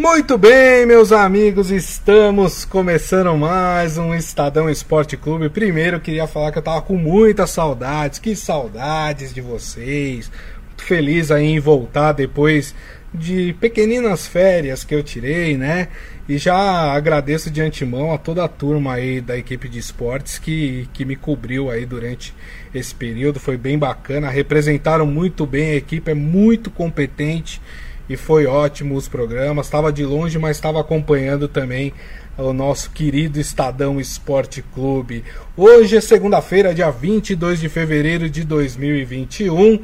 Muito bem, meus amigos, estamos começando mais um Estadão Esporte Clube. Primeiro, queria falar que eu tava com muitas saudades, que saudades de vocês. Muito feliz aí em voltar depois de pequeninas férias que eu tirei, né? E já agradeço de antemão a toda a turma aí da equipe de esportes que, que me cobriu aí durante esse período. Foi bem bacana, representaram muito bem, a equipe é muito competente e foi ótimo os programas. Estava de longe, mas estava acompanhando também o nosso querido Estadão Esporte Clube. Hoje é segunda-feira, dia 22 de fevereiro de 2021.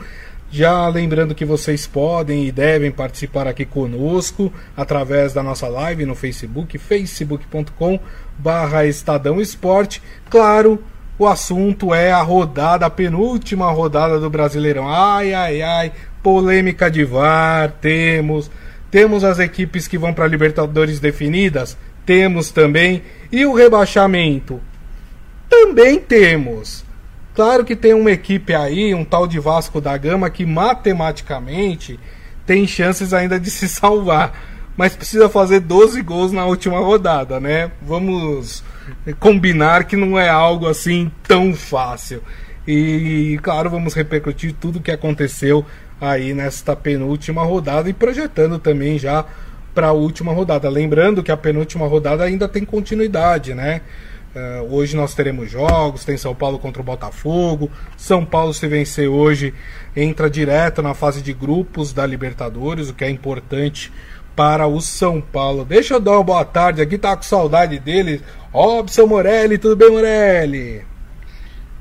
Já lembrando que vocês podem e devem participar aqui conosco através da nossa live no Facebook, facebook.com barra Estadão Esporte. Claro, o assunto é a rodada, a penúltima rodada do Brasileirão. Ai, ai, ai, polêmica de VAR, temos. Temos as equipes que vão para Libertadores definidas? Temos também. E o rebaixamento? Também temos. Claro que tem uma equipe aí, um tal de Vasco da Gama, que matematicamente tem chances ainda de se salvar. Mas precisa fazer 12 gols na última rodada, né? Vamos combinar que não é algo assim tão fácil. E, claro, vamos repercutir tudo o que aconteceu aí nesta penúltima rodada e projetando também já para a última rodada. Lembrando que a penúltima rodada ainda tem continuidade, né? Uh, hoje nós teremos jogos, tem São Paulo contra o Botafogo. São Paulo, se vencer hoje, entra direto na fase de grupos da Libertadores, o que é importante para o São Paulo. Deixa eu dar uma boa tarde aqui, tá com saudade dele. Robson Morelli, tudo bem, Morelli?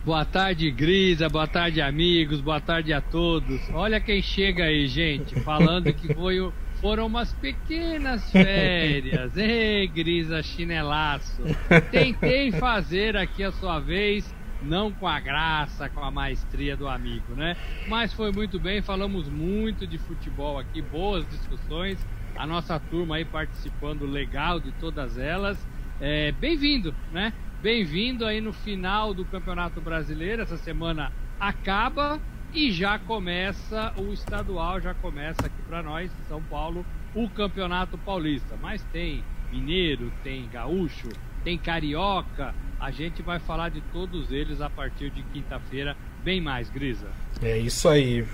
Boa tarde, Grisa. Boa tarde, amigos. Boa tarde a todos. Olha quem chega aí, gente, falando que foi, foram umas pequenas férias. Ei, Grisa chinelaço. Tentei fazer aqui a sua vez, não com a graça, com a maestria do amigo, né? Mas foi muito bem. Falamos muito de futebol aqui, boas discussões. A nossa turma aí participando legal de todas elas. É, Bem-vindo, né? Bem-vindo aí no final do Campeonato Brasileiro. Essa semana acaba e já começa o estadual, já começa aqui para nós, São Paulo, o Campeonato Paulista. Mas tem mineiro, tem gaúcho, tem carioca. A gente vai falar de todos eles a partir de quinta-feira. Bem mais, Grisa. É isso aí.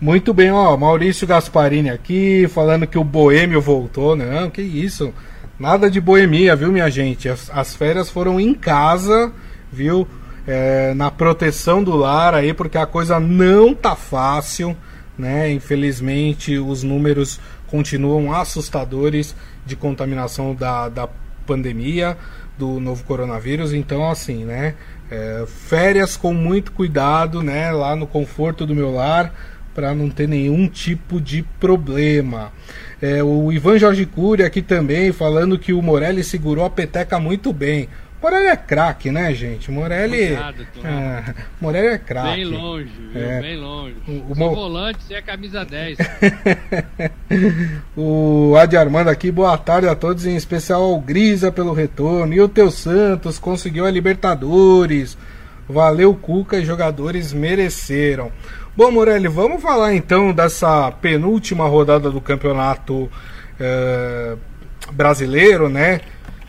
Muito bem, ó. Maurício Gasparini aqui, falando que o Boêmio voltou. Não, que isso. Nada de boemia, viu, minha gente? As, as férias foram em casa, viu? É, na proteção do lar aí, porque a coisa não tá fácil, né? Infelizmente, os números continuam assustadores de contaminação da, da pandemia, do novo coronavírus. Então, assim, né? É, férias com muito cuidado, né? Lá no conforto do meu lar, para não ter nenhum tipo de problema. É, o Ivan Jorge Cury aqui também falando que o Morelli segurou a peteca muito bem. Morelli é craque, né, gente? Morelli. É, Morelli é craque. Bem longe, viu? É, bem longe. O, o Mo... volante, você é camisa 10. o Adi Armando aqui, boa tarde a todos, em especial ao Grisa pelo retorno. E o Teu Santos conseguiu a Libertadores. Valeu, Cuca, e jogadores mereceram. Bom, Morelli, vamos falar então dessa penúltima rodada do campeonato é, brasileiro, né?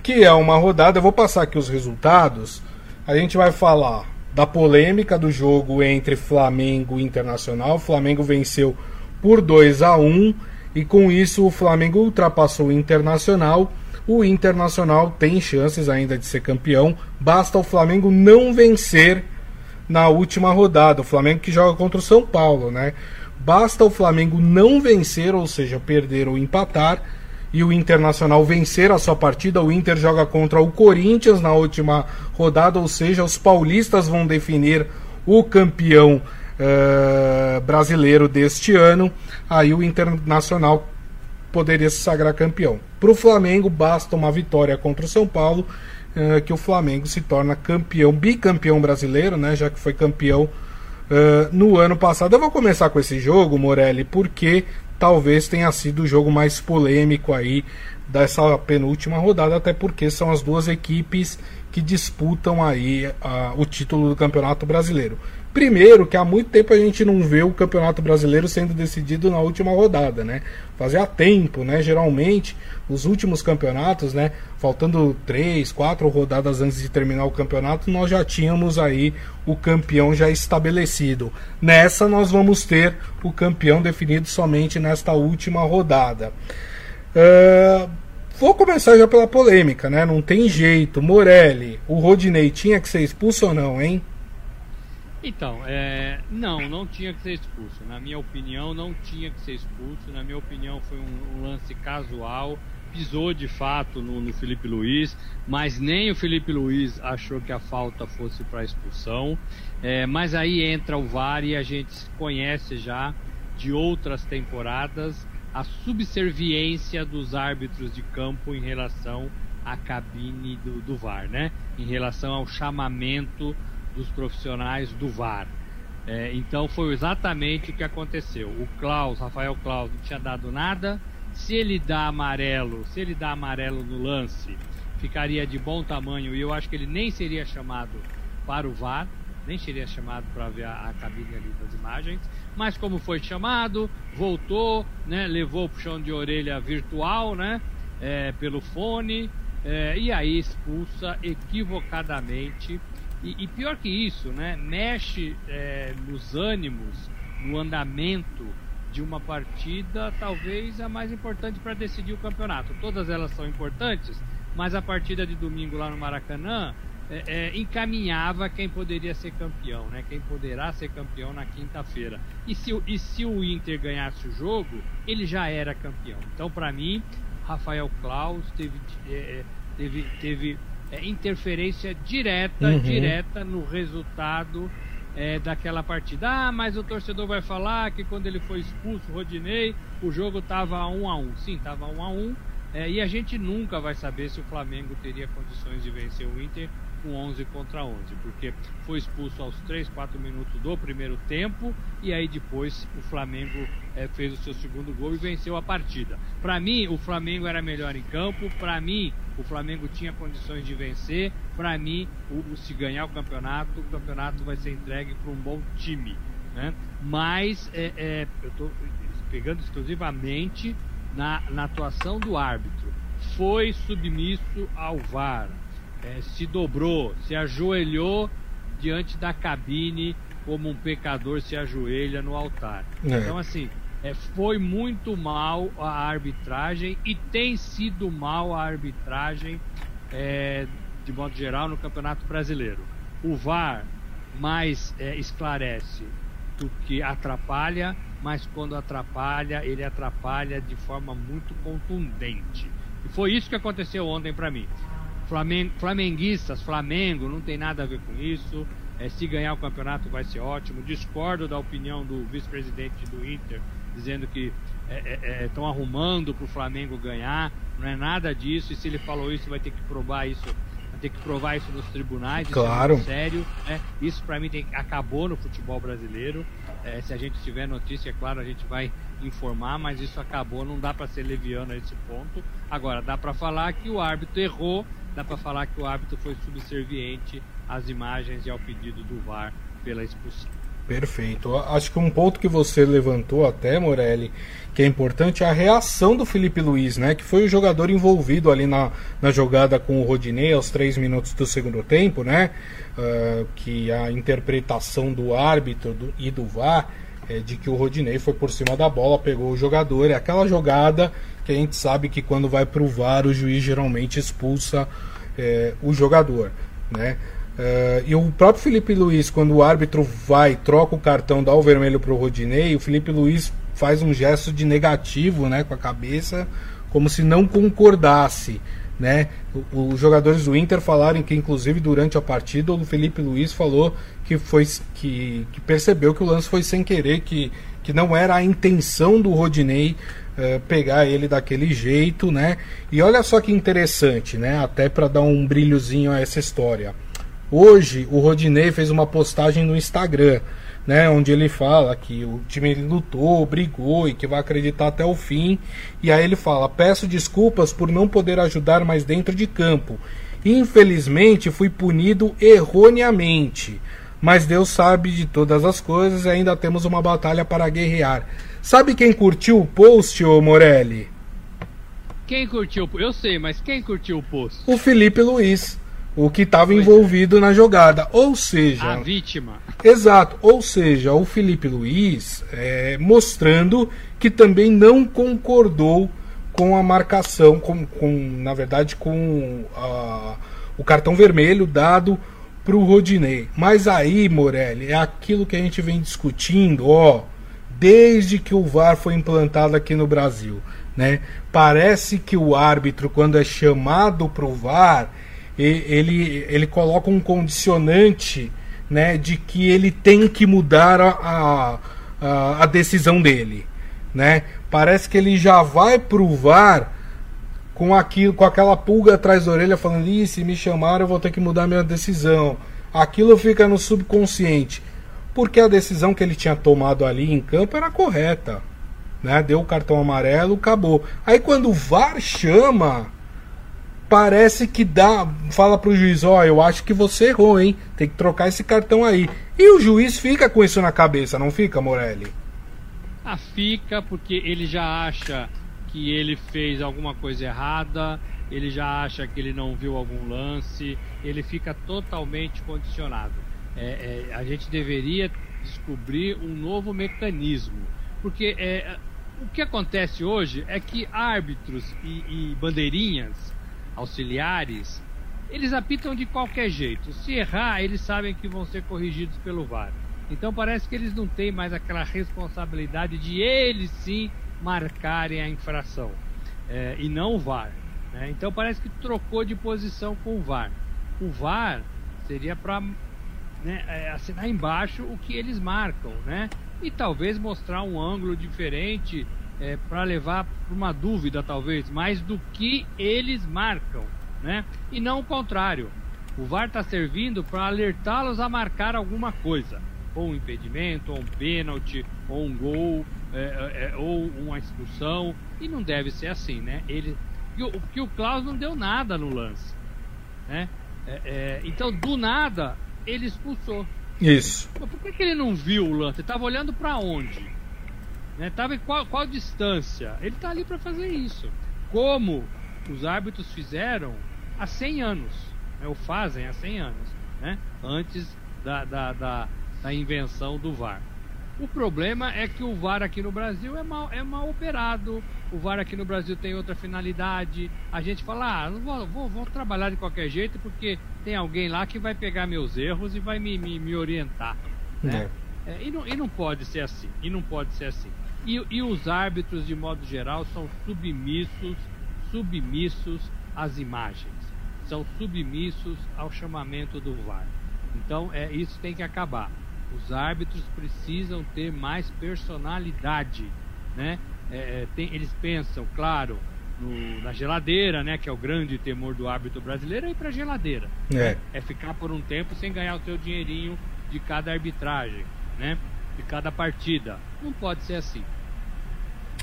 Que é uma rodada, eu vou passar aqui os resultados. A gente vai falar da polêmica do jogo entre Flamengo e Internacional. O Flamengo venceu por 2 a 1 e com isso o Flamengo ultrapassou o Internacional. O Internacional tem chances ainda de ser campeão, basta o Flamengo não vencer na última rodada. O Flamengo que joga contra o São Paulo, né? Basta o Flamengo não vencer, ou seja, perder ou empatar, e o Internacional vencer a sua partida. O Inter joga contra o Corinthians na última rodada, ou seja, os paulistas vão definir o campeão uh, brasileiro deste ano. Aí o Internacional poderia se sagrar campeão. Para o Flamengo, basta uma vitória contra o São Paulo uh, que o Flamengo se torna campeão, bicampeão brasileiro, né? Já que foi campeão uh, no ano passado. Eu vou começar com esse jogo, Morelli, porque talvez tenha sido o jogo mais polêmico aí dessa penúltima rodada, até porque são as duas equipes que disputam aí uh, o título do Campeonato Brasileiro. Primeiro, que há muito tempo a gente não vê o Campeonato Brasileiro sendo decidido na última rodada, né? Fazia tempo, né? Geralmente, os últimos campeonatos, né? Faltando três, quatro rodadas antes de terminar o campeonato, nós já tínhamos aí o campeão já estabelecido. Nessa, nós vamos ter o campeão definido somente nesta última rodada. Uh, vou começar já pela polêmica, né? Não tem jeito. Morelli, o Rodinei tinha que ser expulso ou não, hein? Então, é, não, não tinha que ser expulso. Na minha opinião, não tinha que ser expulso. Na minha opinião, foi um, um lance casual. Pisou de fato no, no, Felipe Luiz, mas nem o Felipe Luiz achou que a falta fosse para expulsão. É, mas aí entra o VAR e a gente conhece já de outras temporadas a subserviência dos árbitros de campo em relação à cabine do, do VAR, né? Em relação ao chamamento dos profissionais do VAR. É, então foi exatamente o que aconteceu. O Klaus, Rafael Klaus, não tinha dado nada. Se ele dá amarelo, se ele dá amarelo no lance, ficaria de bom tamanho e eu acho que ele nem seria chamado para o VAR, nem seria chamado para ver a, a, cabine ali das imagens. Mas como foi chamado, voltou, né, levou o puxão de orelha virtual, né, é, pelo fone, é, e aí expulsa equivocadamente e, e pior que isso, né? Mexe é, nos ânimos, no andamento de uma partida, talvez a mais importante para decidir o campeonato. Todas elas são importantes, mas a partida de domingo lá no Maracanã é, é, encaminhava quem poderia ser campeão, né? Quem poderá ser campeão na quinta-feira. E se, e se o Inter ganhasse o jogo, ele já era campeão. Então, para mim, Rafael Klaus teve, é, é, teve, teve é, interferência direta, uhum. direta no resultado é, daquela partida. Ah, mas o torcedor vai falar que quando ele foi expulso, o Rodinei, o jogo estava 1 a 1 Sim, estava 1 a 1 é, e a gente nunca vai saber se o Flamengo teria condições de vencer o Inter com 11 contra 11, porque foi expulso aos 3, 4 minutos do primeiro tempo e aí depois o Flamengo é, fez o seu segundo gol e venceu a partida. Para mim, o Flamengo era melhor em campo, para mim, o Flamengo tinha condições de vencer, para mim, o, se ganhar o campeonato, o campeonato vai ser entregue para um bom time. Né? Mas é, é, eu estou pegando exclusivamente na, na atuação do árbitro. Foi submisso ao VAR é, se dobrou, se ajoelhou diante da cabine como um pecador se ajoelha no altar. É. Então, assim, é, foi muito mal a arbitragem e tem sido mal a arbitragem, é, de modo geral, no Campeonato Brasileiro. O VAR mais é, esclarece do que atrapalha, mas quando atrapalha, ele atrapalha de forma muito contundente. E foi isso que aconteceu ontem para mim. Flamengo, flamenguistas, Flamengo, não tem nada a ver com isso. É, se ganhar o campeonato vai ser ótimo. Discordo da opinião do vice-presidente do Inter, dizendo que estão é, é, é arrumando para o Flamengo ganhar. Não é nada disso. E se ele falou isso, vai ter que provar isso. Vai ter que provar isso nos tribunais. Claro. Isso é sério. Né? Isso para mim tem, acabou no futebol brasileiro. É, se a gente tiver notícia, é claro, a gente vai informar, mas isso acabou. Não dá para ser leviano a esse ponto. Agora, dá para falar que o árbitro errou dá para falar que o árbitro foi subserviente às imagens e ao pedido do VAR pela expulsão. Perfeito. Acho que um ponto que você levantou até, Morelli, que é importante, é a reação do Felipe Luiz, né? Que foi o jogador envolvido ali na, na jogada com o Rodinei aos três minutos do segundo tempo, né? Uh, que a interpretação do árbitro do, e do VAR é de que o Rodinei foi por cima da bola, pegou o jogador. É aquela jogada que a gente sabe que quando vai para o juiz geralmente expulsa é, o jogador, né? Uh, e o próprio Felipe Luiz, quando o árbitro vai, troca o cartão, dá o vermelho para o Rodinei, o Felipe Luiz faz um gesto de negativo né, com a cabeça, como se não concordasse. Né? Os jogadores do Inter falaram que, inclusive, durante a partida, o Felipe Luiz falou que, foi, que, que percebeu que o lance foi sem querer, que, que não era a intenção do Rodinei é, pegar ele daquele jeito, né? E olha só que interessante, né? Até para dar um brilhozinho a essa história. Hoje o Rodinei fez uma postagem no Instagram, né, onde ele fala que o time lutou, brigou e que vai acreditar até o fim. E aí ele fala: "Peço desculpas por não poder ajudar mais dentro de campo Infelizmente fui punido erroneamente. Mas Deus sabe de todas as coisas e ainda temos uma batalha para guerrear. Sabe quem curtiu o post, ô Morelli? Quem curtiu? Eu sei, mas quem curtiu o post? O Felipe Luiz, o que estava envolvido na jogada. Ou seja. A vítima. Exato. Ou seja, o Felipe Luiz é, mostrando que também não concordou com a marcação, com, com na verdade, com a, o cartão vermelho dado para o Rodinei. Mas aí, Morelli, é aquilo que a gente vem discutindo, ó, desde que o VAR foi implantado aqui no Brasil. Né? Parece que o árbitro, quando é chamado para o VAR, ele, ele coloca um condicionante né, de que ele tem que mudar a, a, a decisão dele. Né? Parece que ele já vai pro VAR com aquilo, com aquela pulga atrás da orelha falando, Ih, se me chamaram eu vou ter que mudar minha decisão. Aquilo fica no subconsciente. Porque a decisão que ele tinha tomado ali em campo era correta. Né? Deu o cartão amarelo, acabou. Aí quando o VAR chama, parece que dá, fala pro juiz, ó, oh, eu acho que você errou, hein? Tem que trocar esse cartão aí. E o juiz fica com isso na cabeça, não fica, Morelli? Ah, fica porque ele já acha que ele fez alguma coisa errada, ele já acha que ele não viu algum lance, ele fica totalmente condicionado. É, é, a gente deveria descobrir um novo mecanismo, porque é, o que acontece hoje é que árbitros e, e bandeirinhas auxiliares, eles apitam de qualquer jeito. Se errar, eles sabem que vão ser corrigidos pelo VAR. Então parece que eles não têm mais aquela responsabilidade de eles sim marcarem a infração é, e não o VAR. Né? Então parece que trocou de posição com o VAR. O VAR seria para né, é, assinar embaixo o que eles marcam, né? E talvez mostrar um ângulo diferente é, para levar para uma dúvida, talvez, mais do que eles marcam, né? E não o contrário. O VAR está servindo para alertá-los a marcar alguma coisa, ou um impedimento, ou um pênalti, ou um gol, é, é, é ou uma expulsão, e não deve ser assim, né? Ele, que o, que o Klaus não deu nada no lance, né? É, é, então, do nada, ele expulsou. Isso. Mas por que, que ele não viu o lance? Ele estava olhando para onde? Né? Tava em qual, qual distância? Ele está ali para fazer isso. Como os árbitros fizeram há 100 anos, né? ou fazem há 100 anos, né? antes da, da, da, da invenção do VAR. O problema é que o VAR aqui no Brasil é mal, é mal operado. O VAR aqui no Brasil tem outra finalidade. A gente fala, ah, vou, vou, vou, trabalhar de qualquer jeito porque tem alguém lá que vai pegar meus erros e vai me, me, me orientar. Né? É. É, e, não, e não pode ser assim. E não pode ser assim. E, e os árbitros, de modo geral, são submissos, submissos às imagens. São submissos ao chamamento do VAR. Então, é, isso tem que acabar. Os árbitros precisam ter mais personalidade, né? É, é tem, eles pensam, claro, no, na geladeira, né? Que é o grande temor do árbitro brasileiro, é ir pra geladeira. É. Né? é ficar por um tempo sem ganhar o seu dinheirinho de cada arbitragem, né? de cada partida. Não pode ser assim.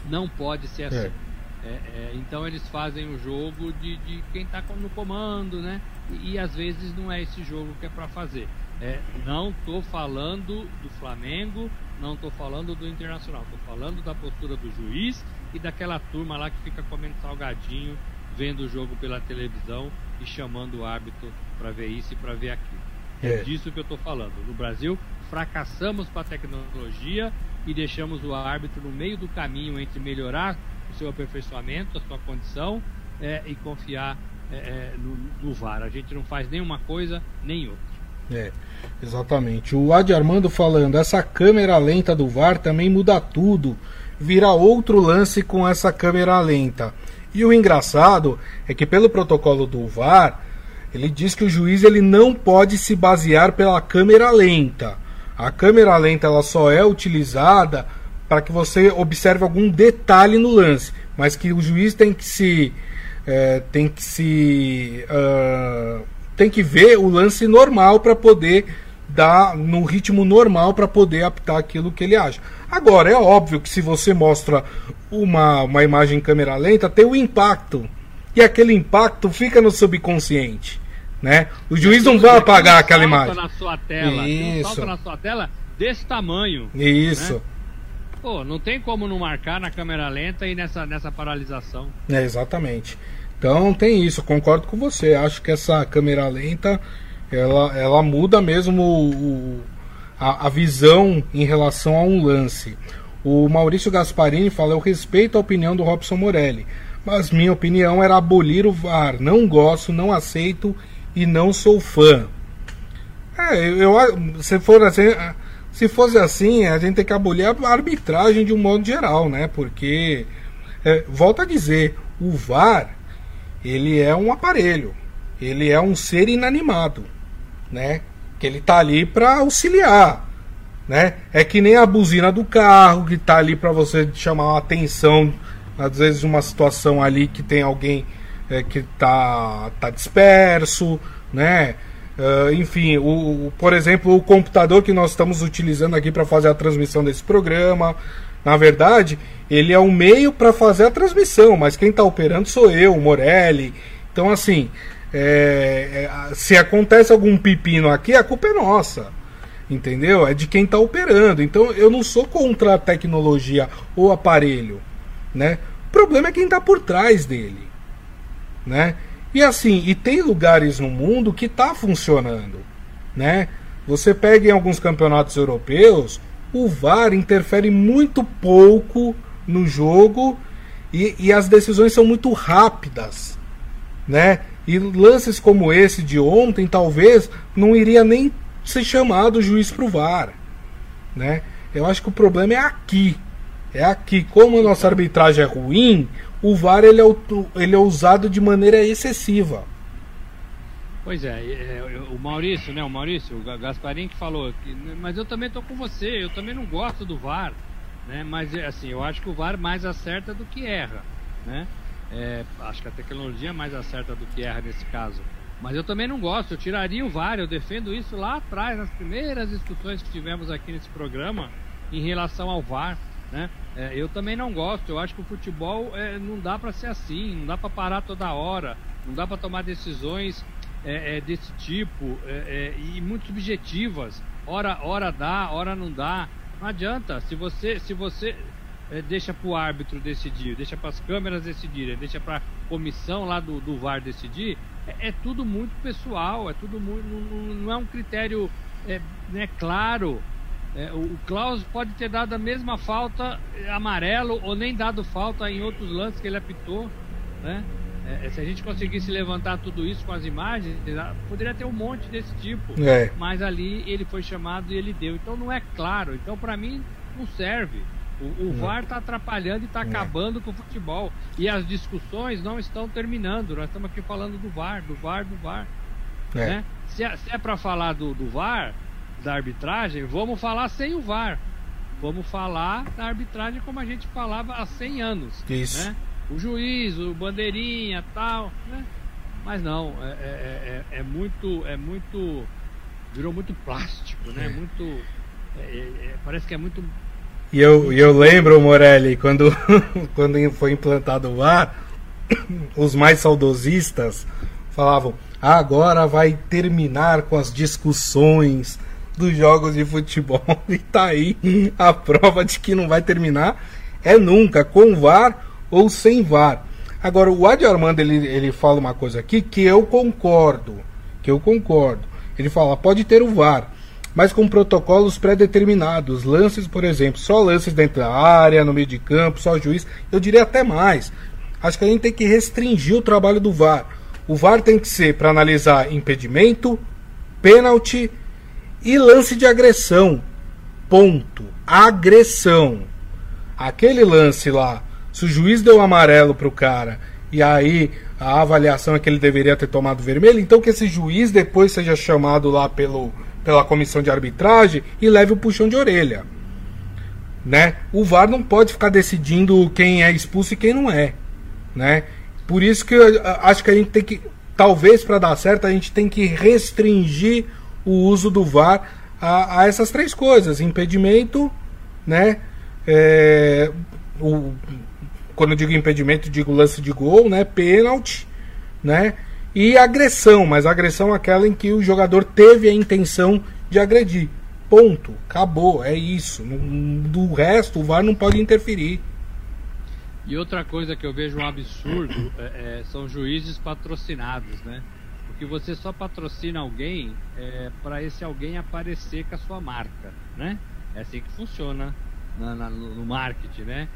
Não pode ser assim. É. É, é, então eles fazem o jogo de, de quem está no comando, né? E, e, às vezes não é esse jogo que é para fazer. É, não estou falando do Flamengo, não estou falando do Internacional, estou falando da postura do juiz e daquela turma lá que fica comendo salgadinho, vendo o jogo pela televisão e chamando o árbitro para ver isso e para ver aquilo. É. é disso que eu estou falando. No Brasil, fracassamos com a tecnologia e deixamos o árbitro no meio do caminho entre melhorar o seu aperfeiçoamento, a sua condição é, e confiar é, é no, no, VAR. A gente não faz nenhuma coisa nem outra. É, exatamente. O Adi Armando falando, essa câmera lenta do VAR também muda tudo. Vira outro lance com essa câmera lenta. E o engraçado é que pelo protocolo do VAR, ele diz que o juiz ele não pode se basear pela câmera lenta. A câmera lenta ela só é utilizada para que você observe algum detalhe no lance, mas que o juiz tem que se é, tem que se uh, tem que ver o lance normal para poder dar no ritmo normal para poder apitar aquilo que ele acha. Agora é óbvio que se você mostra uma, uma imagem em câmera lenta tem o impacto e aquele impacto fica no subconsciente. né? O juiz não vai apagar aquela imagem. na sua tela, Isso. Um na sua tela desse tamanho. Isso. Né? Pô, não tem como não marcar na câmera lenta e nessa, nessa paralisação. É, exatamente. Então tem isso, concordo com você. Acho que essa câmera lenta ela, ela muda mesmo o, o, a, a, visão em relação a um lance. O Maurício Gasparini fala: Eu respeito a opinião do Robson Morelli, mas minha opinião era abolir o VAR. Não gosto, não aceito e não sou fã. É, eu, se for assim, se fosse assim, a gente tem que abolir a arbitragem de um modo geral, né? Porque, é, volto a dizer, o VAR ele é um aparelho, ele é um ser inanimado, né? Que ele tá ali para auxiliar, né? É que nem a buzina do carro que tá ali para você chamar a atenção, às vezes uma situação ali que tem alguém é, que tá tá disperso, né? Uh, enfim, o, por exemplo, o computador que nós estamos utilizando aqui para fazer a transmissão desse programa, na verdade, ele é um meio para fazer a transmissão, mas quem está operando sou eu, o Morelli. Então, assim, é, é, se acontece algum pepino aqui, a culpa é nossa. Entendeu? É de quem está operando. Então, eu não sou contra a tecnologia ou aparelho. Né? O problema é quem está por trás dele. Né? E assim, e tem lugares no mundo que está funcionando, né? Você pega em alguns campeonatos europeus, o VAR interfere muito pouco no jogo e, e as decisões são muito rápidas, né? E lances como esse de ontem, talvez não iria nem ser chamado o juiz para o VAR, né? Eu acho que o problema é aqui, é aqui. Como a nossa arbitragem é ruim, o VAR ele é, ele é usado de maneira excessiva. Pois é, é, o Maurício, né? O Maurício, o Gasparim que falou, que, mas eu também tô com você, eu também não gosto do VAR, né? Mas assim, eu acho que o VAR mais acerta do que erra, né? É, acho que a tecnologia mais acerta do que erra nesse caso. Mas eu também não gosto, eu tiraria o VAR, eu defendo isso lá atrás, nas primeiras discussões que tivemos aqui nesse programa em relação ao VAR. Né? É, eu também não gosto. Eu acho que o futebol é, não dá para ser assim, não dá para parar toda hora, não dá para tomar decisões é, é desse tipo é, é, e muito subjetivas. Hora, hora dá, hora não dá. Não adianta. Se você, se você deixa para o árbitro decidir, deixa para as câmeras decidirem, deixa para a comissão lá do, do VAR decidir, é, tudo muito pessoal. É tudo muito, não, não é um critério né, claro. É, o, Klaus pode ter dado a mesma falta é, amarelo ou nem dado falta em outros lances que ele apitou, né? É, é se a gente conseguisse levantar tudo isso com as imagens, poderia ter um monte desse tipo. É. Mas ali ele foi chamado e ele deu. Então não é claro. Então para mim não serve. O, o VAR está atrapalhando e está acabando com o futebol. E as discussões não estão terminando. Nós estamos aqui falando do VAR, do VAR, do VAR. Né? Se é, se é para falar do, do VAR, da arbitragem, vamos falar sem o VAR. Vamos falar da arbitragem como a gente falava há 100 anos. Isso. Né? O juiz, o bandeirinha, tal, né? Mas não, é, é, é, é muito, é muito, virou muito plástico, né? É. Muito, é, é, é, parece que é muito. E eu, eu lembro, Morelli, quando, quando foi implantado o VAR, os mais saudosistas falavam: ah, agora vai terminar com as discussões dos jogos de futebol. E tá aí a prova de que não vai terminar. É nunca, com VAR ou sem VAR. Agora, o Adi Armando ele, ele fala uma coisa aqui que eu concordo. Que eu concordo. Ele fala, pode ter o VAR, mas com protocolos pré-determinados. Lances, por exemplo, só lances dentro da área, no meio de campo, só juiz. Eu diria até mais. Acho que a gente tem que restringir o trabalho do VAR. O VAR tem que ser para analisar impedimento, pênalti e lance de agressão. Ponto. Agressão. Aquele lance lá, se o juiz deu amarelo pro cara e aí a avaliação é que ele deveria ter tomado vermelho, então que esse juiz depois seja chamado lá pelo, pela comissão de arbitragem e leve o puxão de orelha. Né? O VAR não pode ficar decidindo quem é expulso e quem não é, né? Por isso que eu acho que a gente tem que, talvez para dar certo, a gente tem que restringir o uso do VAR a, a essas três coisas: impedimento, né? É, o, quando eu digo impedimento, digo lance de gol, né? Pênalti, né? e agressão, mas agressão aquela em que o jogador teve a intenção de agredir. Ponto. Acabou. É isso. Do resto, o VAR não pode interferir. E outra coisa que eu vejo um absurdo é, é, são juízes patrocinados, né? Porque você só patrocina alguém é, para esse alguém aparecer com a sua marca, né? É assim que funciona na, na, no marketing, né?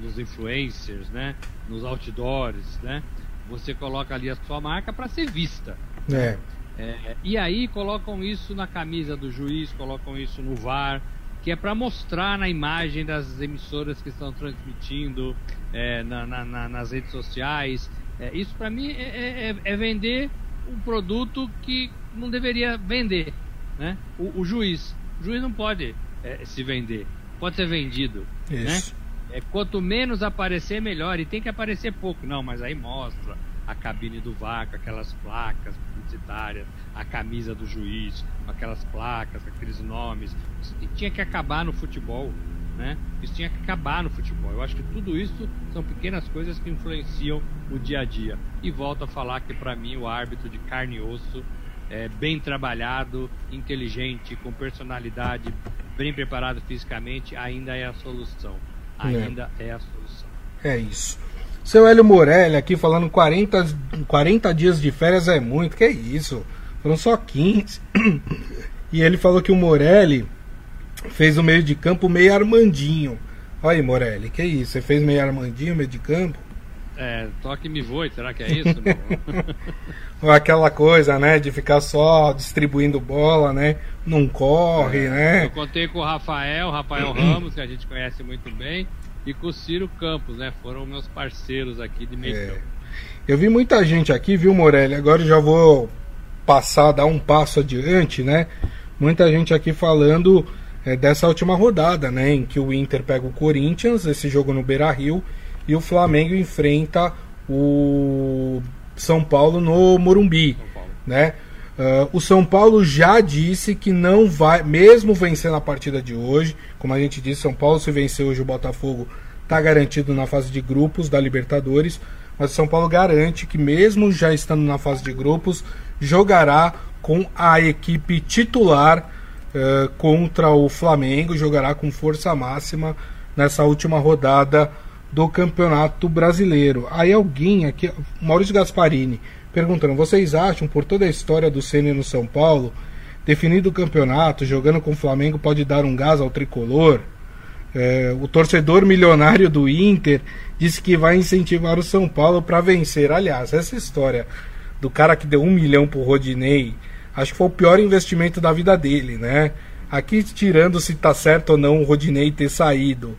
Nos influencers, né? Nos outdoors, né? Você coloca ali a sua marca para ser vista. É. É, e aí colocam isso na camisa do juiz, colocam isso no VAR, que é para mostrar na imagem das emissoras que estão transmitindo é, na, na, nas redes sociais. É, isso para mim é, é, é, é, vender um produto que não deveria vender, né? O, o juiz, o juiz não pode se vender, pode ser vendido, isso. né? É, quanto menos aparecer, melhor. E tem que aparecer pouco. Não, mas aí mostra a cabine do VAR, aquelas placas publicitárias, a camisa do juiz, aquelas placas, aqueles nomes. Isso tinha que acabar no futebol. Né? Isso tinha que acabar no futebol. Eu acho que tudo isso são pequenas coisas que influenciam o dia a dia. E volto a falar que para mim o árbitro de carne e osso é bem trabalhado, inteligente, com personalidade, bem preparado fisicamente, ainda é a solução. É. Ainda é, é a solução. É isso. Seu Hélio Morelli aqui falando 40, 40 dias de férias é muito. Que é isso? Foram só 15. E ele falou que o Morelli fez o meio de campo meio Armandinho. Olha aí, Morelli, que é isso? Você fez meio Armandinho, meio de campo? É, toque me voe, será que é isso? Ou aquela coisa, né, de ficar só distribuindo bola, né? Não corre, é, né? Eu contei com o Rafael, Rafael Ramos, que a gente conhece muito bem e com o Ciro Campos, né? Foram meus parceiros aqui de meio é. Eu vi muita gente aqui, viu, Morelli? Agora eu já vou passar, dar um passo adiante, né? Muita gente aqui falando é, dessa última rodada, né? Em que o Inter pega o Corinthians, esse jogo no Beira Rio, e o Flamengo enfrenta o São Paulo no Morumbi, Paulo. né? Uh, o São Paulo já disse que não vai, mesmo vencendo a partida de hoje, como a gente disse, São Paulo se vencer hoje o Botafogo está garantido na fase de grupos da Libertadores, mas o São Paulo garante que mesmo já estando na fase de grupos, jogará com a equipe titular uh, contra o Flamengo, jogará com força máxima nessa última rodada do Campeonato Brasileiro. Aí alguém aqui, Maurício Gasparini, perguntando: vocês acham, por toda a história do Ceni no São Paulo, definido o campeonato, jogando com o Flamengo, pode dar um gás ao tricolor? É, o torcedor milionário do Inter disse que vai incentivar o São Paulo para vencer. Aliás, essa história do cara que deu um milhão pro Rodinei, acho que foi o pior investimento da vida dele, né? Aqui tirando se tá certo ou não o Rodinei ter saído,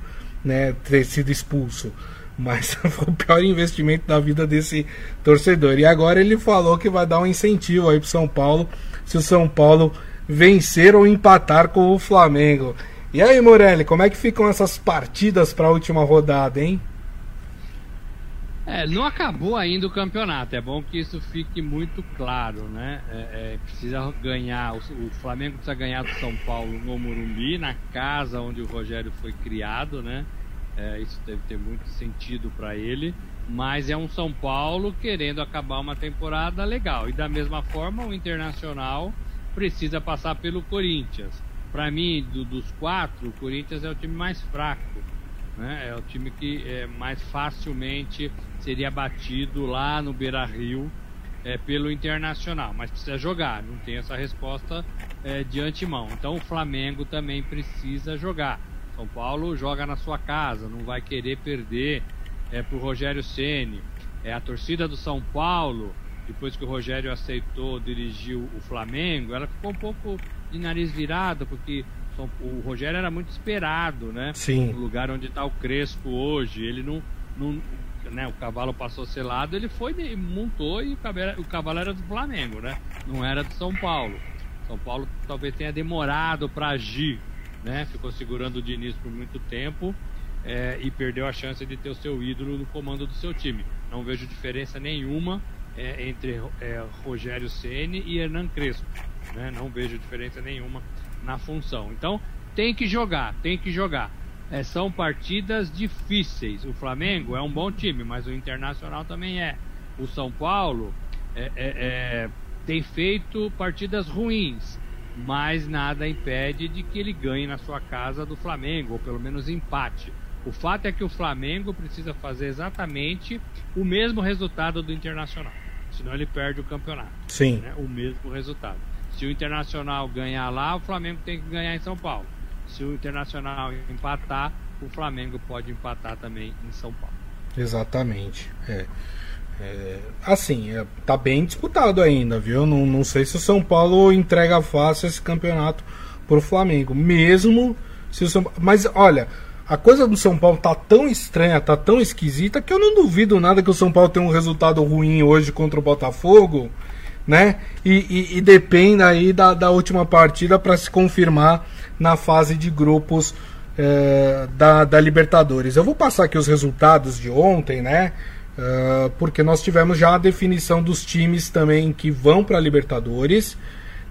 né, ter sido expulso. Mas foi o pior investimento da vida desse torcedor. E agora ele falou que vai dar um incentivo aí pro São Paulo se o São Paulo vencer ou empatar com o Flamengo. E aí, Morelli, como é que ficam essas partidas para a última rodada, hein? É, não acabou ainda o campeonato. É bom que isso fique muito claro, né? É, é, precisa ganhar. O, o, Flamengo precisa ganhar do São Paulo no Morumbi, na casa onde o Rogério foi criado, né? É, isso deve ter muito sentido para ele. Mas é um São Paulo querendo acabar uma temporada legal. E da mesma forma, o Internacional precisa passar pelo Corinthians. Para mim, do, dos quatro, o Corinthians é o time mais fraco. Né? É o time que é, mais facilmente seria batido lá no Beira Rio é, pelo Internacional. Mas precisa jogar, não tem essa resposta é, de antemão. Então o Flamengo também precisa jogar. São Paulo joga na sua casa, não vai querer perder é, para o Rogério Ceni. É a torcida do São Paulo, depois que o Rogério aceitou dirigir o Flamengo, ela ficou um pouco de nariz virado porque o Rogério era muito esperado, né? Sim. No lugar onde está o Crespo hoje, ele não, não né, o cavalo passou selado, ele foi montou e o cavalo, o cavalo era do Flamengo, né? Não era do São Paulo. São Paulo talvez tenha demorado para agir né? Ficou segurando o Diniz por muito tempo é, e perdeu a chance de ter o seu ídolo no comando do seu time. Não vejo diferença nenhuma é, entre é, Rogério Ceni e Hernan Crespo. Né? Não vejo diferença nenhuma na função. Então tem que jogar, tem que jogar. São partidas difíceis. O Flamengo é um bom time, mas o Internacional também é. O São Paulo tem feito partidas ruins, mas nada impede de que ele ganhe na sua casa do Flamengo, ou pelo menos empate. O fato é que o Flamengo precisa fazer exatamente o mesmo resultado do Internacional, senão ele perde o campeonato. Sim. Né? O mesmo resultado. Se o Internacional ganhar lá, o Flamengo tem que ganhar em São Paulo. Se o Internacional empatar, o Flamengo pode empatar também em São Paulo. Exatamente. É. É, assim, é, tá bem disputado ainda, viu? Não, não sei se o São Paulo entrega fácil esse campeonato pro Flamengo. Mesmo se o São Mas olha, a coisa do São Paulo tá tão estranha, tá tão esquisita, que eu não duvido nada que o São Paulo tenha um resultado ruim hoje contra o Botafogo, né? E, e, e dependa aí da, da última partida para se confirmar na fase de grupos é, da, da Libertadores. Eu vou passar aqui os resultados de ontem, né? Uh, porque nós tivemos já a definição dos times também que vão para a Libertadores.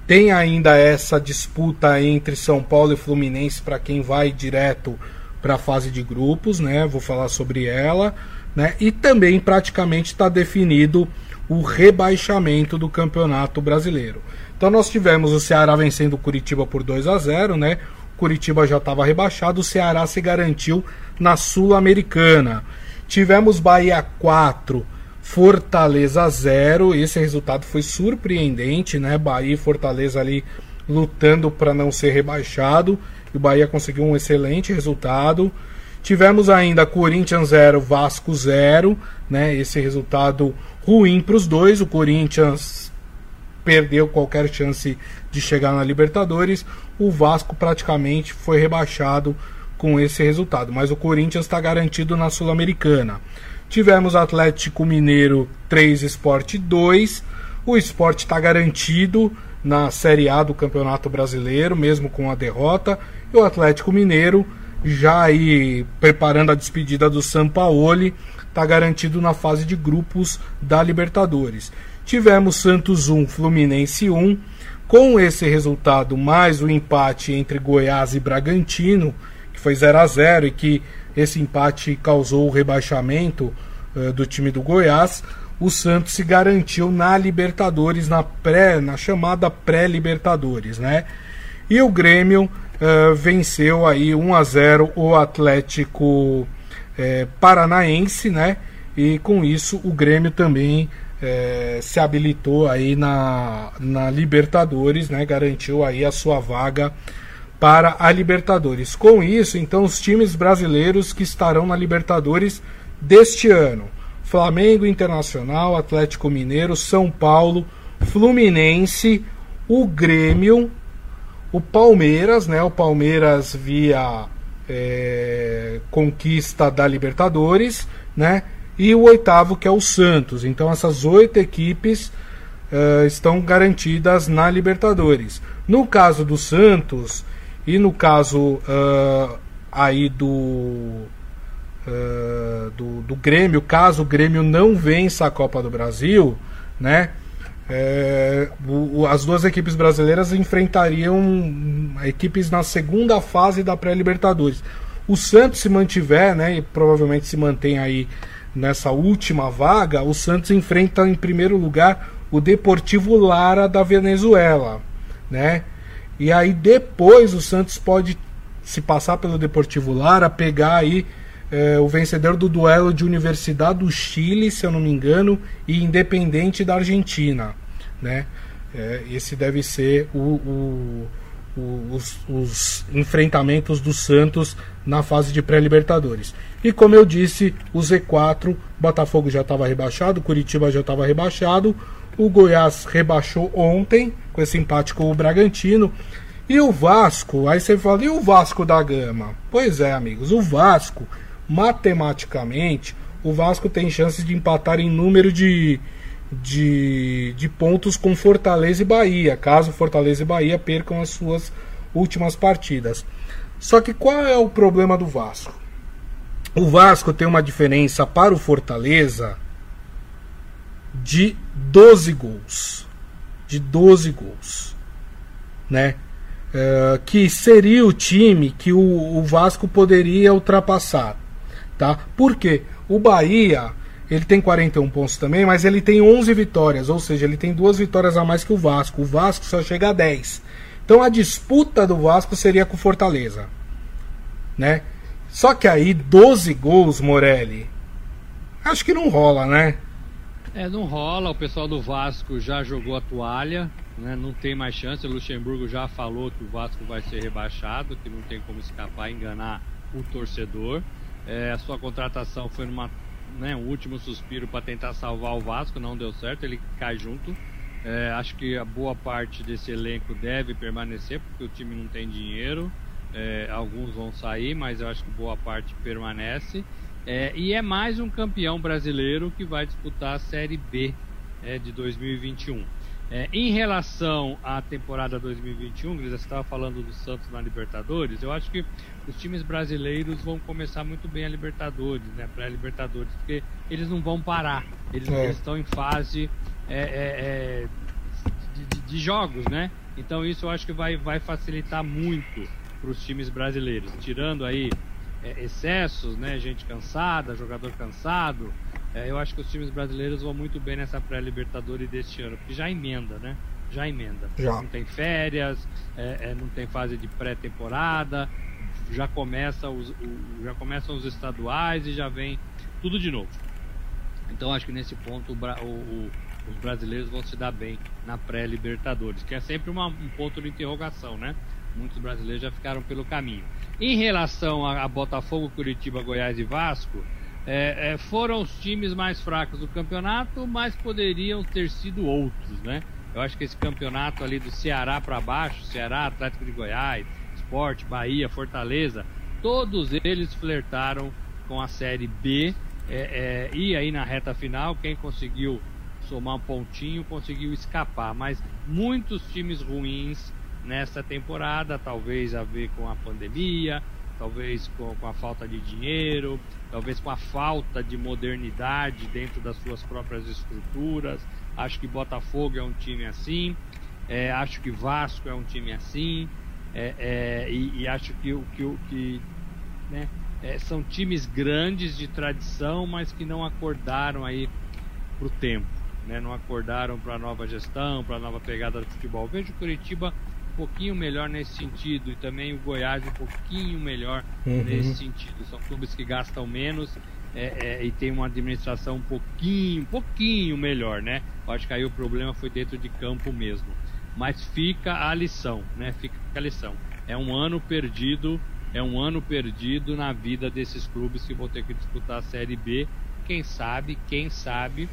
Tem ainda essa disputa entre São Paulo e Fluminense para quem vai direto para a fase de grupos, né? Vou falar sobre ela, né? E também praticamente está definido o rebaixamento do Campeonato Brasileiro. Então nós tivemos o Ceará vencendo o Curitiba por 2 a 0, né? Curitiba já estava rebaixado, o Ceará se garantiu na Sul-Americana. Tivemos Bahia 4, Fortaleza 0. Esse resultado foi surpreendente, né? Bahia e Fortaleza ali lutando para não ser rebaixado. E o Bahia conseguiu um excelente resultado. Tivemos ainda Corinthians 0, Vasco 0, né? Esse resultado ruim para os dois. O Corinthians perdeu qualquer chance de chegar na Libertadores. O Vasco praticamente foi rebaixado com esse resultado, mas o Corinthians está garantido na Sul-Americana. Tivemos Atlético Mineiro 3, Esporte 2. O Esporte está garantido na Série A do Campeonato Brasileiro, mesmo com a derrota. E o Atlético Mineiro, já aí preparando a despedida do Sampaoli, está garantido na fase de grupos da Libertadores. Tivemos Santos 1, Fluminense 1. Com esse resultado, mais o empate entre Goiás e Bragantino, foi 0 a 0 e que esse empate causou o rebaixamento uh, do time do Goiás, o Santos se garantiu na Libertadores, na pré, na chamada pré-Libertadores, né? E o Grêmio uh, venceu aí 1 a 0 o Atlético uh, Paranaense, né? E com isso o Grêmio também se habilitou aí na, na Libertadores, né? Garantiu aí a sua vaga para a Libertadores. Com isso, então, os times brasileiros que estarão na Libertadores deste ano: Flamengo Internacional, Atlético Mineiro, São Paulo, Fluminense, o Grêmio, o Palmeiras, né? O Palmeiras via é, conquista da Libertadores, né? E o oitavo que é o Santos. Então essas oito equipes uh, estão garantidas na Libertadores. No caso do Santos, e no caso uh, aí do, uh, do, do Grêmio, caso o Grêmio não vença a Copa do Brasil, né? É, o, as duas equipes brasileiras enfrentariam equipes na segunda fase da pré-Libertadores. O Santos se mantiver, né, e provavelmente se mantém aí nessa última vaga, o Santos enfrenta em primeiro lugar o Deportivo Lara da Venezuela, né? E aí depois o Santos pode se passar pelo Deportivo Lara, pegar aí é, o vencedor do duelo de Universidade do Chile, se eu não me engano, e Independente da Argentina, né? É, esse deve ser o, o, o, os, os, enfrentamentos do Santos na fase de pré-libertadores. E como eu disse, o Z4, Botafogo já estava rebaixado, Curitiba já estava rebaixado, o Goiás rebaixou ontem, com esse empate com o Bragantino. E o Vasco, aí você fala, e o Vasco da Gama? Pois é, amigos, o Vasco, matematicamente, o Vasco tem chances de empatar em número de, de, de pontos com Fortaleza e Bahia, caso Fortaleza e Bahia percam as suas últimas partidas. Só que qual é o problema do Vasco? O Vasco tem uma diferença para o Fortaleza de 12 gols. De 12 gols. Né? É, que seria o time que o, o, Vasco poderia ultrapassar. Tá? Por quê? O Bahia Ele tem 41 pontos também, mas ele tem 11 vitórias, ou seja, ele tem duas vitórias a mais que o Vasco. O Vasco só chega a 10. Então a disputa do Vasco seria com o Fortaleza, né? Só que aí 12 gols, Morelli. Acho que não rola, né? É, não rola. O pessoal do Vasco já jogou a toalha, né? Não tem mais chance. O Luxemburgo já falou que o Vasco vai ser rebaixado, que não tem como escapar, enganar o torcedor. É, a sua contratação foi numa né, um último suspiro para tentar salvar o Vasco, não deu certo, ele cai junto. É, acho que a boa parte desse elenco deve permanecer, porque o time não tem dinheiro. É, alguns vão sair, mas eu acho que boa parte permanece. É, e é mais um campeão brasileiro que vai disputar a Série B é, de 2021. É, em relação à temporada 2021, Grisa, você estava falando do Santos na Libertadores, eu acho que os times brasileiros vão começar muito bem a Libertadores, né, pré-Libertadores, porque eles não vão parar, eles, é. eles estão em fase é, é, de, de, de, jogos, né? Então isso eu acho que vai, vai facilitar muito para os times brasileiros, tirando aí é, excessos, né, gente cansada, jogador cansado, é, eu acho que os times brasileiros vão muito bem nessa pré-Libertadores deste ano, porque já emenda, né? Já emenda. Já. Não tem férias, é, é, não tem fase de pré-temporada, já, começa os, o, já começam os estaduais e já vem tudo de novo. Então acho que nesse ponto o, o, os brasileiros vão se dar bem na pré-Libertadores, que é sempre uma, um ponto de interrogação, né? Muitos brasileiros já ficaram pelo caminho. Em relação a, a Botafogo, Curitiba, Goiás e Vasco, é, é, foram os times mais fracos do campeonato, mas poderiam ter sido outros, né? Eu acho que esse campeonato ali do Ceará para baixo, Ceará, Atlético de Goiás, Esporte, Bahia, Fortaleza, todos eles flertaram com a Série B. É, é, e aí na reta final, quem conseguiu somar um pontinho conseguiu escapar. Mas muitos times ruins nessa temporada, talvez a ver com a pandemia, talvez com, com, a falta de dinheiro, talvez com a falta de modernidade dentro das suas próprias estruturas. Acho que Botafogo é um time assim, é, acho que Vasco é um time assim, é, é, e, e, acho que o que, que né, é, são times grandes de tradição, mas que não acordaram aí para o tempo, né, não acordaram para a nova gestão, para a nova pegada do futebol. Vejo Curitiba pouquinho melhor nesse sentido e também o Goiás um pouquinho melhor uhum. nesse sentido. São clubes que gastam menos é, é, e tem uma administração um pouquinho, um pouquinho melhor, né? Eu acho que aí o problema foi dentro de campo mesmo. Mas fica a lição, né? Fica a lição. É um ano perdido, é um ano perdido na vida desses clubes que vão ter que disputar a Série B. Quem sabe, quem sabe,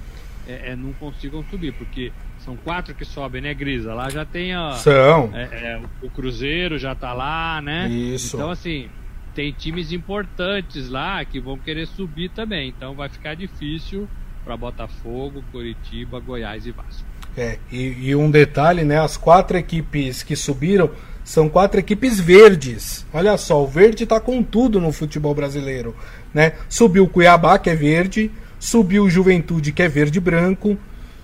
é, é não consigam subir, porque são quatro que sobem, né, Grisa? Lá já tem a. São. É, é, o Cruzeiro já tá lá, né? Isso. Então, assim, tem times importantes lá que vão querer subir também. Então vai ficar difícil para Botafogo, Curitiba, Goiás e Vasco. É, e, e, um detalhe, né? As quatro equipes que subiram são quatro equipes verdes. Olha só, o verde tá com tudo no futebol brasileiro, né? Subiu o Cuiabá, que é verde, subiu o Juventude, que é verde e branco,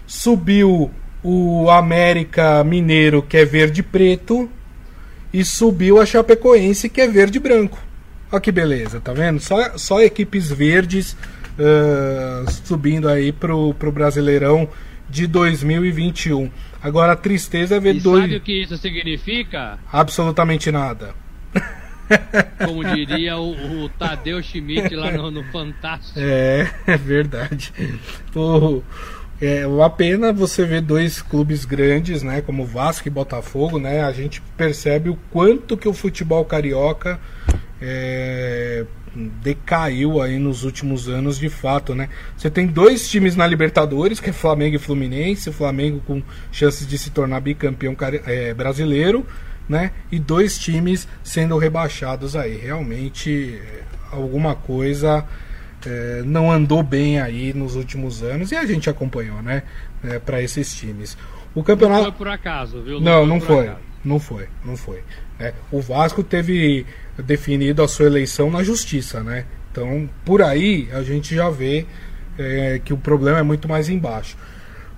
subiu o América Mineiro, que é verde e preto, e subiu a Chapecoense, que é verde e branco. Olha que beleza, tá vendo? Só, só equipes verdes uh, subindo aí pro, pro Brasileirão de 2021. Agora a tristeza é ver e dois. Sabe o que isso significa? Absolutamente nada. Como diria o, o Tadeu Schmidt lá no, no Fantástico. É, é verdade. O, é uma pena você ver dois clubes grandes, né, como Vasco e Botafogo, né? A gente percebe o quanto que o futebol carioca é, decaiu aí nos últimos anos de fato, né? Você tem dois times na Libertadores, que é Flamengo e Fluminense, o Flamengo com chances de se tornar bicampeão é, brasileiro, né? E dois times sendo rebaixados aí. Realmente é, alguma coisa é, não andou bem aí nos últimos anos e a gente acompanhou, né? É, para esses times. O campeonato. Não foi por acaso, viu? Não, não, foi. Não foi, não foi, não foi. É, o Vasco teve definido a sua eleição na justiça, né? Então, por aí a gente já vê é, que o problema é muito mais embaixo.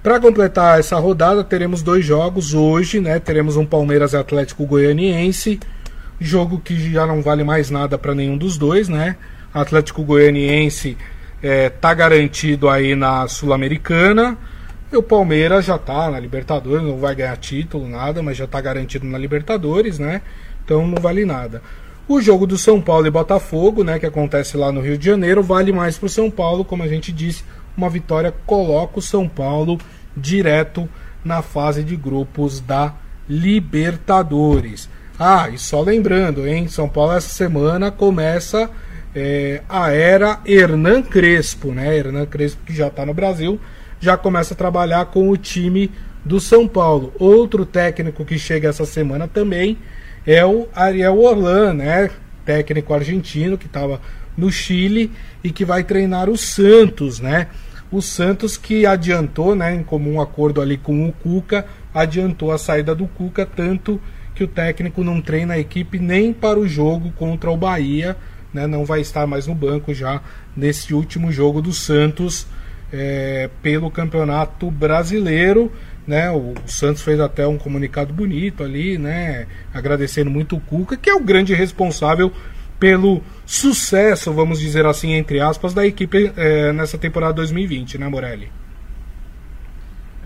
Para completar essa rodada, teremos dois jogos hoje, né? Teremos um Palmeiras Atlético Goianiense, jogo que já não vale mais nada para nenhum dos dois, né? Atlético Goianiense é, tá garantido aí na Sul-Americana. E o Palmeiras já tá na Libertadores, não vai ganhar título, nada, mas já tá garantido na Libertadores, né? Então não vale nada. O jogo do São Paulo e Botafogo, né, que acontece lá no Rio de Janeiro, vale mais para o São Paulo, como a gente disse, uma vitória coloca o São Paulo direto na fase de grupos da Libertadores. Ah, e só lembrando, hein, São Paulo essa semana começa é, a era Hernan Crespo, né? Hernan Crespo que já está no Brasil, já começa a trabalhar com o time do São Paulo. Outro técnico que chega essa semana também é o Ariel Orlan, né? Técnico argentino que estava no Chile e que vai treinar o Santos, né? O Santos que adiantou, né, em comum acordo ali com o Cuca, adiantou a saída do Cuca, tanto que o técnico não treina a equipe nem para o jogo contra o Bahia, né, não vai estar mais no banco já nesse último jogo do Santos é, pelo Campeonato Brasileiro. Né, o, Santos fez até um comunicado bonito ali, né, agradecendo muito o Cuca, que é o grande responsável pelo sucesso, vamos dizer assim, entre aspas, da equipe é, nessa temporada 2020, né, Morelli?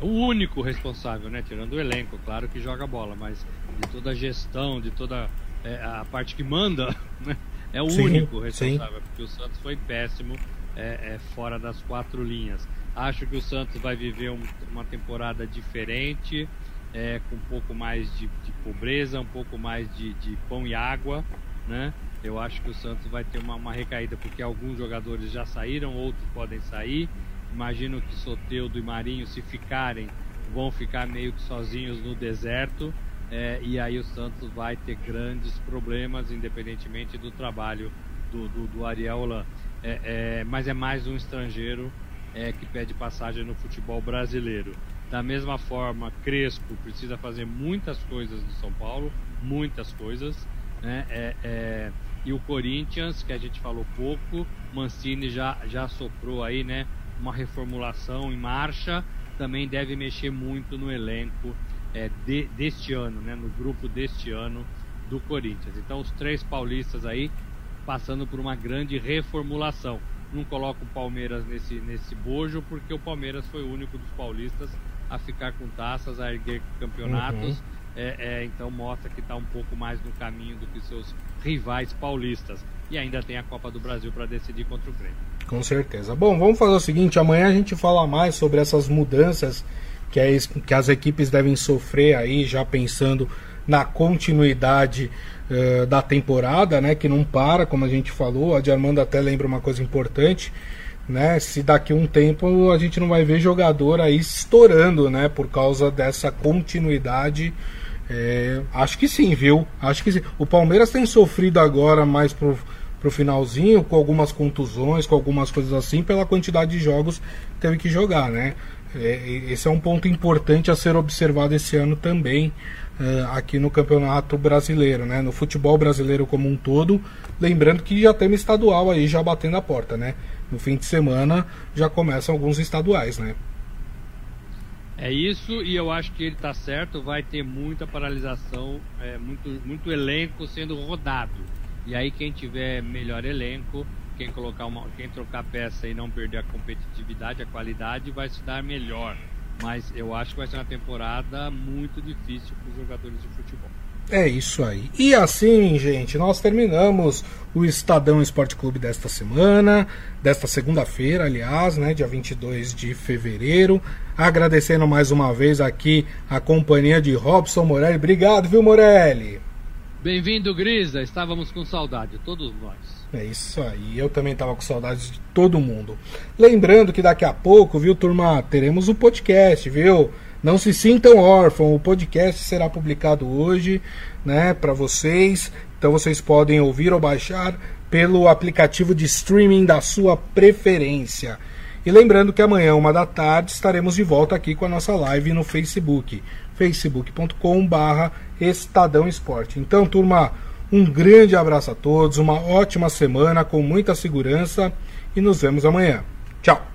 É o único responsável, né? Tirando o elenco, claro que joga bola, mas de toda a gestão, de toda é, a parte que manda, né? É o sim, único responsável, sim. porque o Santos foi péssimo é, é, fora das quatro linhas. Acho que o Santos vai viver um, uma temporada diferente, é, com um pouco mais de, de pobreza, um pouco mais de, de pão e água, né? Eu acho que o Santos vai ter uma, uma recaída porque alguns jogadores já saíram, outros podem sair. Imagino que Soteudo e Marinho, se ficarem, vão ficar meio que sozinhos no deserto. É, e aí o Santos vai ter grandes problemas, independentemente do trabalho do, do, do Ariel Holan. É, é, mas é mais um estrangeiro é, que pede passagem no futebol brasileiro. Da mesma forma, Crespo precisa fazer muitas coisas no São Paulo, muitas coisas. Né? É, é, e o Corinthians, que a gente falou pouco, Mancini já, já soprou aí, né? Uma reformulação em marcha, também deve mexer muito no elenco é, de, deste ano, né? No grupo deste ano do Corinthians. Então os três paulistas aí passando por uma grande reformulação. Não coloco o Palmeiras nesse, nesse bojo, porque o Palmeiras foi o único dos paulistas a ficar com taças, a erguer campeonatos. Uhum é, é, então mostra que está um pouco mais no caminho do que seus rivais paulistas. E ainda tem a Copa do Brasil para decidir contra o Grêmio. Com certeza. Bom, vamos fazer o seguinte: amanhã a gente fala mais sobre essas mudanças que, é, que as equipes devem sofrer aí, já pensando na continuidade uh, da temporada, né? Que não para, como a gente falou. A de Armando até lembra uma coisa importante. Né, se daqui um tempo a gente não vai ver jogador aí estourando, né, por causa dessa continuidade é, acho que sim, viu? Acho que sim. O Palmeiras tem sofrido agora mais pro, pro finalzinho, com algumas contusões, com algumas coisas assim, pela quantidade de jogos que teve que jogar, né? É, esse é um ponto importante a ser observado esse ano também é, aqui no Campeonato Brasileiro, né? No futebol brasileiro como um todo, lembrando que já temos estadual aí já batendo a porta, né? No fim de semana já começam alguns estaduais, né? É isso, e eu acho que ele está certo, vai ter muita paralisação, é, muito, muito elenco sendo rodado. E aí quem tiver melhor elenco, quem colocar uma, quem trocar peça e não perder a competitividade, a qualidade, vai se dar melhor. Mas eu acho que vai ser uma temporada muito difícil para os jogadores de futebol. É isso aí. E assim, gente, nós terminamos o Estadão Esporte Clube desta semana, desta segunda-feira, aliás, né, dia 22 de fevereiro. Agradecendo mais uma vez aqui a companhia de Robson Morelli. Obrigado, viu, Morelli? Bem-vindo, Grisa. Estávamos com saudade, todos nós. É isso aí, eu também estava com saudades de todo mundo. Lembrando que daqui a pouco, viu, turma, teremos o um podcast, viu? Não se sintam órfãos, o podcast será publicado hoje, né, para vocês. Então vocês podem ouvir ou baixar pelo aplicativo de streaming da sua preferência. E lembrando que amanhã, uma da tarde, estaremos de volta aqui com a nossa live no Facebook, facebook.com/barra Estadão Esporte. Então, turma, um grande abraço a todos, uma ótima semana com muita segurança e nos vemos amanhã. Tchau!